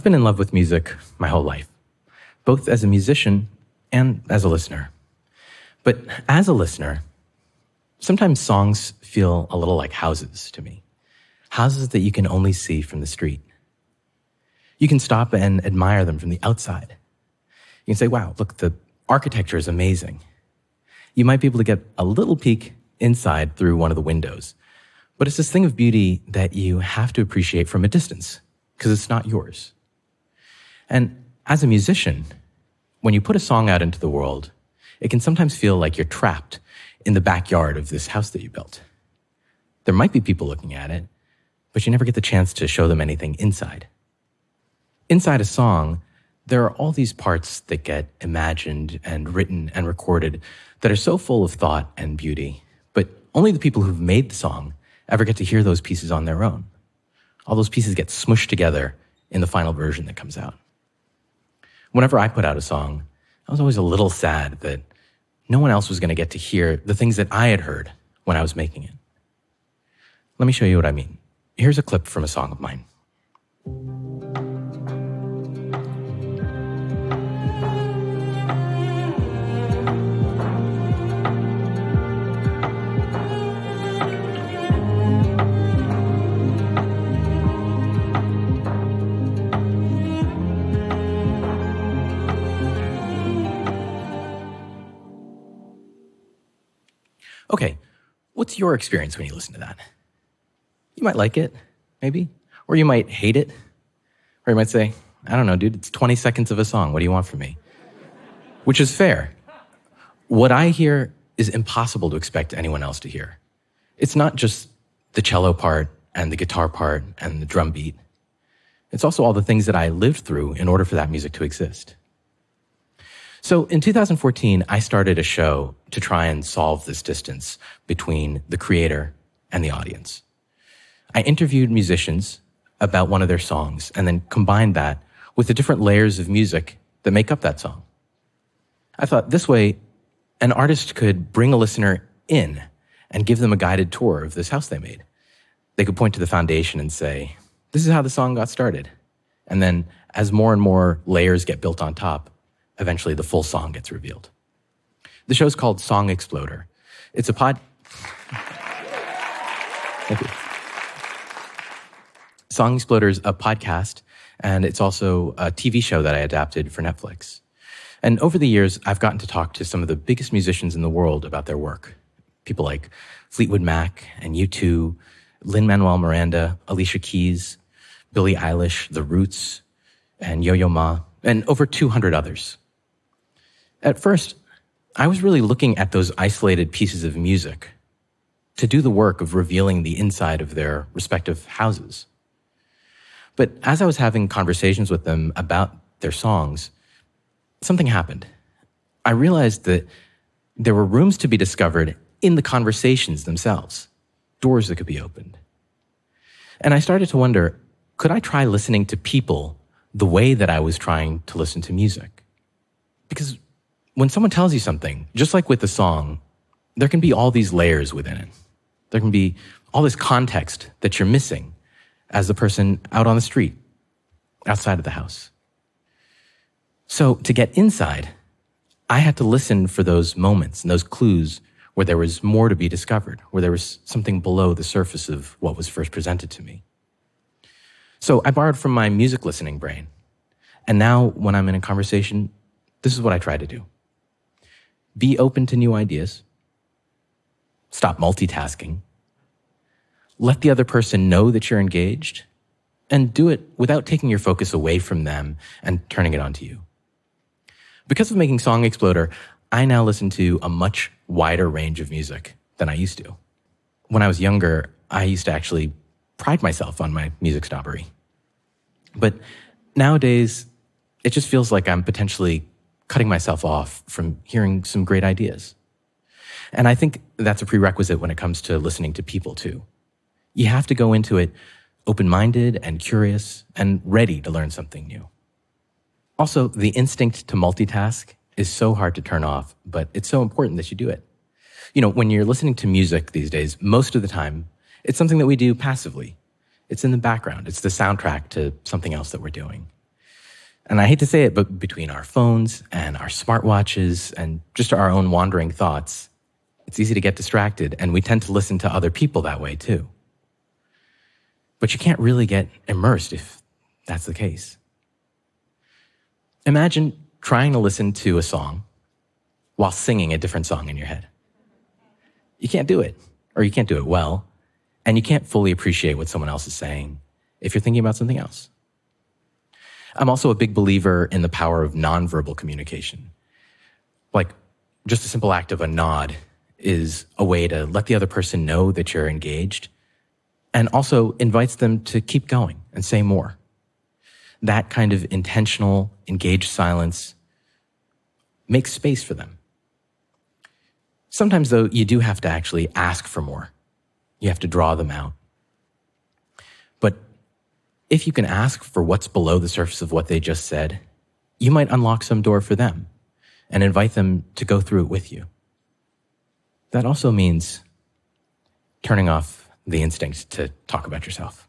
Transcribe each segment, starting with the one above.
I've been in love with music my whole life, both as a musician and as a listener. But as a listener, sometimes songs feel a little like houses to me. Houses that you can only see from the street. You can stop and admire them from the outside. You can say, wow, look, the architecture is amazing. You might be able to get a little peek inside through one of the windows. But it's this thing of beauty that you have to appreciate from a distance because it's not yours. And as a musician, when you put a song out into the world, it can sometimes feel like you're trapped in the backyard of this house that you built. There might be people looking at it, but you never get the chance to show them anything inside. Inside a song, there are all these parts that get imagined and written and recorded that are so full of thought and beauty, but only the people who've made the song ever get to hear those pieces on their own. All those pieces get smushed together in the final version that comes out. Whenever I put out a song, I was always a little sad that no one else was going to get to hear the things that I had heard when I was making it. Let me show you what I mean. Here's a clip from a song of mine. What's your experience when you listen to that? You might like it, maybe, or you might hate it, or you might say, I don't know, dude, it's 20 seconds of a song. What do you want from me? Which is fair. What I hear is impossible to expect anyone else to hear. It's not just the cello part and the guitar part and the drum beat. It's also all the things that I lived through in order for that music to exist. So in 2014, I started a show to try and solve this distance between the creator and the audience. I interviewed musicians about one of their songs and then combined that with the different layers of music that make up that song. I thought this way, an artist could bring a listener in and give them a guided tour of this house they made. They could point to the foundation and say, this is how the song got started. And then as more and more layers get built on top, eventually the full song gets revealed. The show's called Song Exploder. It's a pod. Thank you. Song Exploder is a podcast, and it's also a TV show that I adapted for Netflix. And over the years, I've gotten to talk to some of the biggest musicians in the world about their work. People like Fleetwood Mac and U2, Lin Manuel Miranda, Alicia Keys, Billie Eilish, The Roots, and Yo Yo Ma, and over 200 others. At first, I was really looking at those isolated pieces of music to do the work of revealing the inside of their respective houses. But as I was having conversations with them about their songs, something happened. I realized that there were rooms to be discovered in the conversations themselves, doors that could be opened. And I started to wonder could I try listening to people the way that I was trying to listen to music? Because when someone tells you something, just like with the song, there can be all these layers within it. There can be all this context that you're missing as the person out on the street, outside of the house. So to get inside, I had to listen for those moments and those clues where there was more to be discovered, where there was something below the surface of what was first presented to me. So I borrowed from my music listening brain. And now when I'm in a conversation, this is what I try to do. Be open to new ideas. Stop multitasking. Let the other person know that you're engaged and do it without taking your focus away from them and turning it onto you. Because of making Song Exploder, I now listen to a much wider range of music than I used to. When I was younger, I used to actually pride myself on my music snobbery. But nowadays, it just feels like I'm potentially cutting myself off from hearing some great ideas. And I think that's a prerequisite when it comes to listening to people too. You have to go into it open minded and curious and ready to learn something new. Also, the instinct to multitask is so hard to turn off, but it's so important that you do it. You know, when you're listening to music these days, most of the time, it's something that we do passively. It's in the background. It's the soundtrack to something else that we're doing. And I hate to say it, but between our phones and our smartwatches and just our own wandering thoughts, it's easy to get distracted, and we tend to listen to other people that way too. But you can't really get immersed if that's the case. Imagine trying to listen to a song while singing a different song in your head. You can't do it, or you can't do it well, and you can't fully appreciate what someone else is saying if you're thinking about something else. I'm also a big believer in the power of nonverbal communication. Like just a simple act of a nod is a way to let the other person know that you're engaged and also invites them to keep going and say more. That kind of intentional, engaged silence makes space for them. Sometimes, though, you do have to actually ask for more. You have to draw them out. If you can ask for what's below the surface of what they just said, you might unlock some door for them and invite them to go through it with you. That also means turning off the instinct to talk about yourself.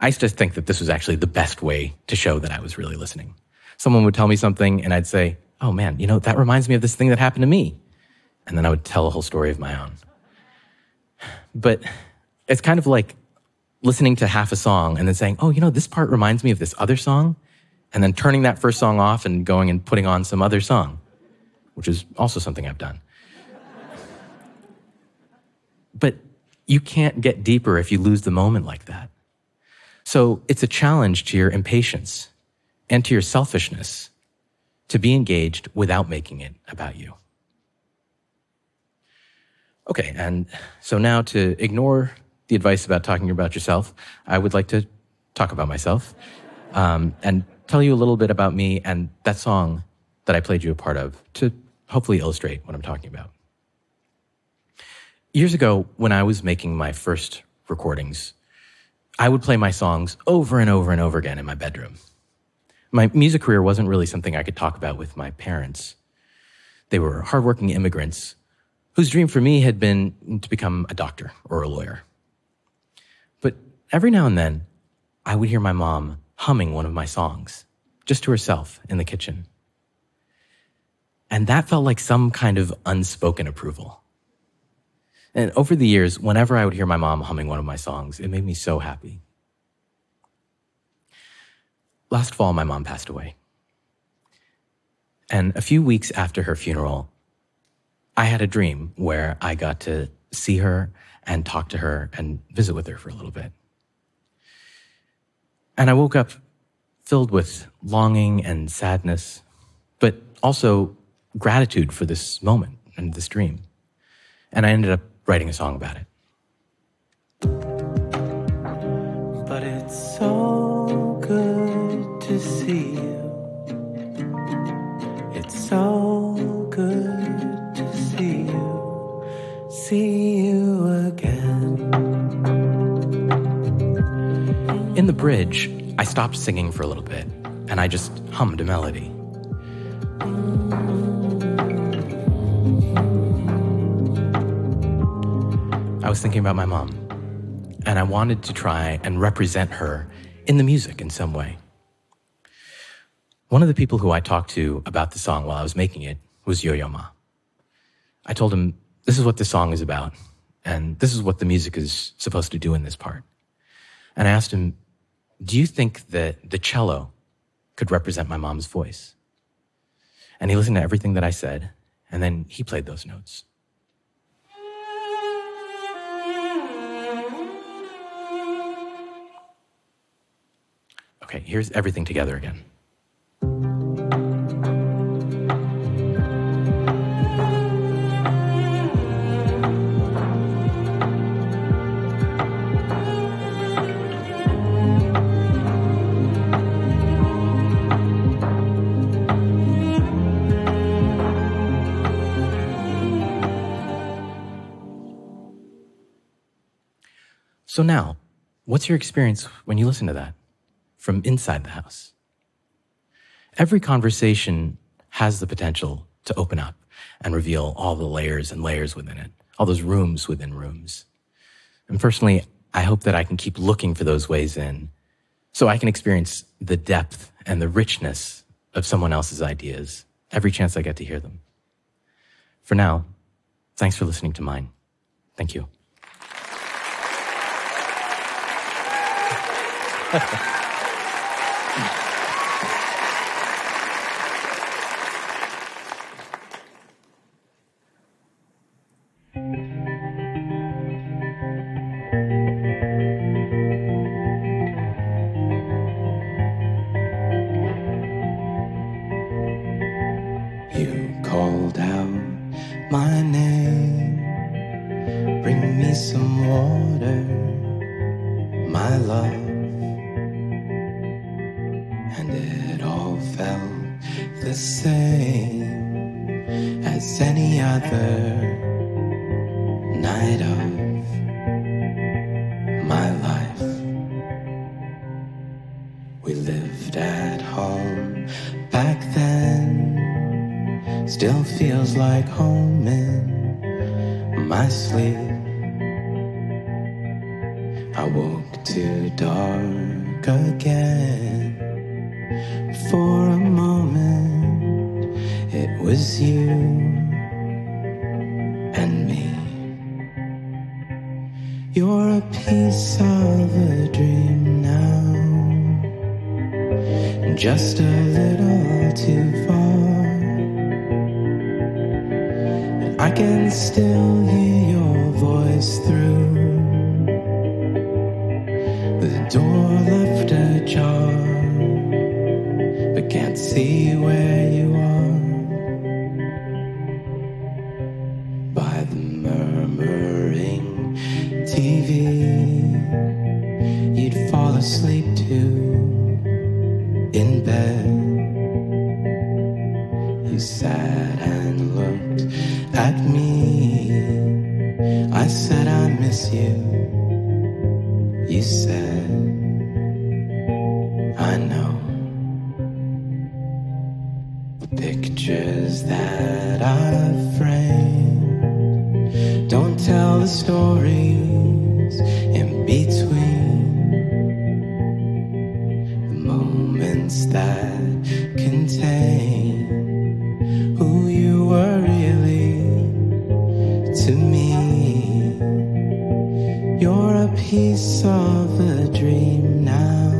I used to think that this was actually the best way to show that I was really listening. Someone would tell me something and I'd say, Oh man, you know, that reminds me of this thing that happened to me. And then I would tell a whole story of my own. But it's kind of like listening to half a song and then saying, Oh, you know, this part reminds me of this other song. And then turning that first song off and going and putting on some other song, which is also something I've done. But you can't get deeper if you lose the moment like that. So it's a challenge to your impatience and to your selfishness to be engaged without making it about you. Okay, and so now to ignore the advice about talking about yourself, I would like to talk about myself um, and tell you a little bit about me and that song that I played you a part of to hopefully illustrate what I'm talking about. Years ago, when I was making my first recordings, I would play my songs over and over and over again in my bedroom. My music career wasn't really something I could talk about with my parents. They were hardworking immigrants whose dream for me had been to become a doctor or a lawyer. Every now and then, I would hear my mom humming one of my songs, just to herself in the kitchen. And that felt like some kind of unspoken approval. And over the years, whenever I would hear my mom humming one of my songs, it made me so happy. Last fall, my mom passed away. And a few weeks after her funeral, I had a dream where I got to see her and talk to her and visit with her for a little bit. And I woke up filled with longing and sadness, but also gratitude for this moment and this dream. And I ended up writing a song about it. But it's so good to see you. It's so good to see you. See the bridge, I stopped singing for a little bit and I just hummed a melody. I was thinking about my mom, and I wanted to try and represent her in the music in some way. One of the people who I talked to about the song while I was making it was Yo Yo Ma. I told him, This is what this song is about, and this is what the music is supposed to do in this part. And I asked him, Do you think that the cello could represent my mom's voice? And he listened to everything that I said, and then he played those notes. Okay, here's everything together again. So now, what's your experience when you listen to that? from inside the house. Every conversation has the potential to open up and reveal all the layers and layers within it, all those rooms within rooms. And personally, I hope that I can keep looking for those ways in so I can experience the depth and the richness of someone else's ideas every chance I get to hear them. For now, thanks for listening to mine. Thank you. うん。Felt the same as any other night of my life. We lived at home back then still feels like home in my sleep. See where you are. By the murmuring TV, you'd fall asleep too in bed. You sat and looked at me. I said, I miss you. You said, You're a piece of a dream now,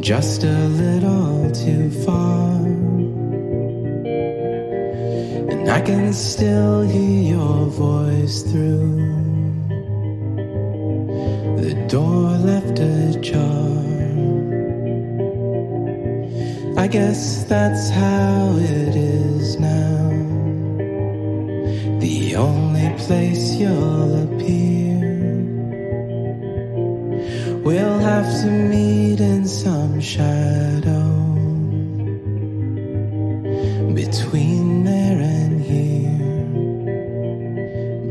just a little too far. And I can still hear your voice through the door left ajar. I guess that's how it is now. The only place you'll appear. We'll have to meet in some shadow between there and here.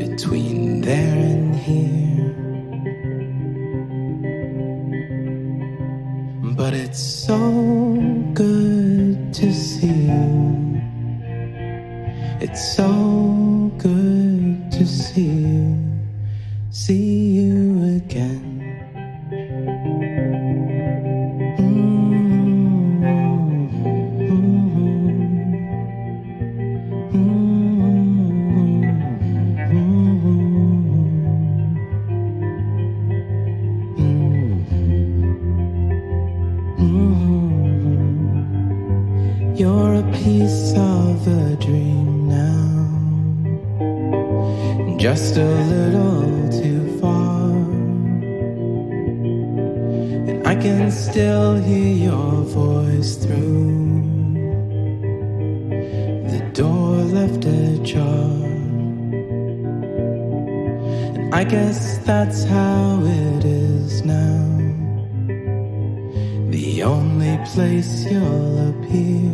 Between there and here. But it's so good to see you. It's so good to see you. See you just a little too far. And I can still hear your voice through the door left ajar. And I guess that's how it is now. The only place you'll appear.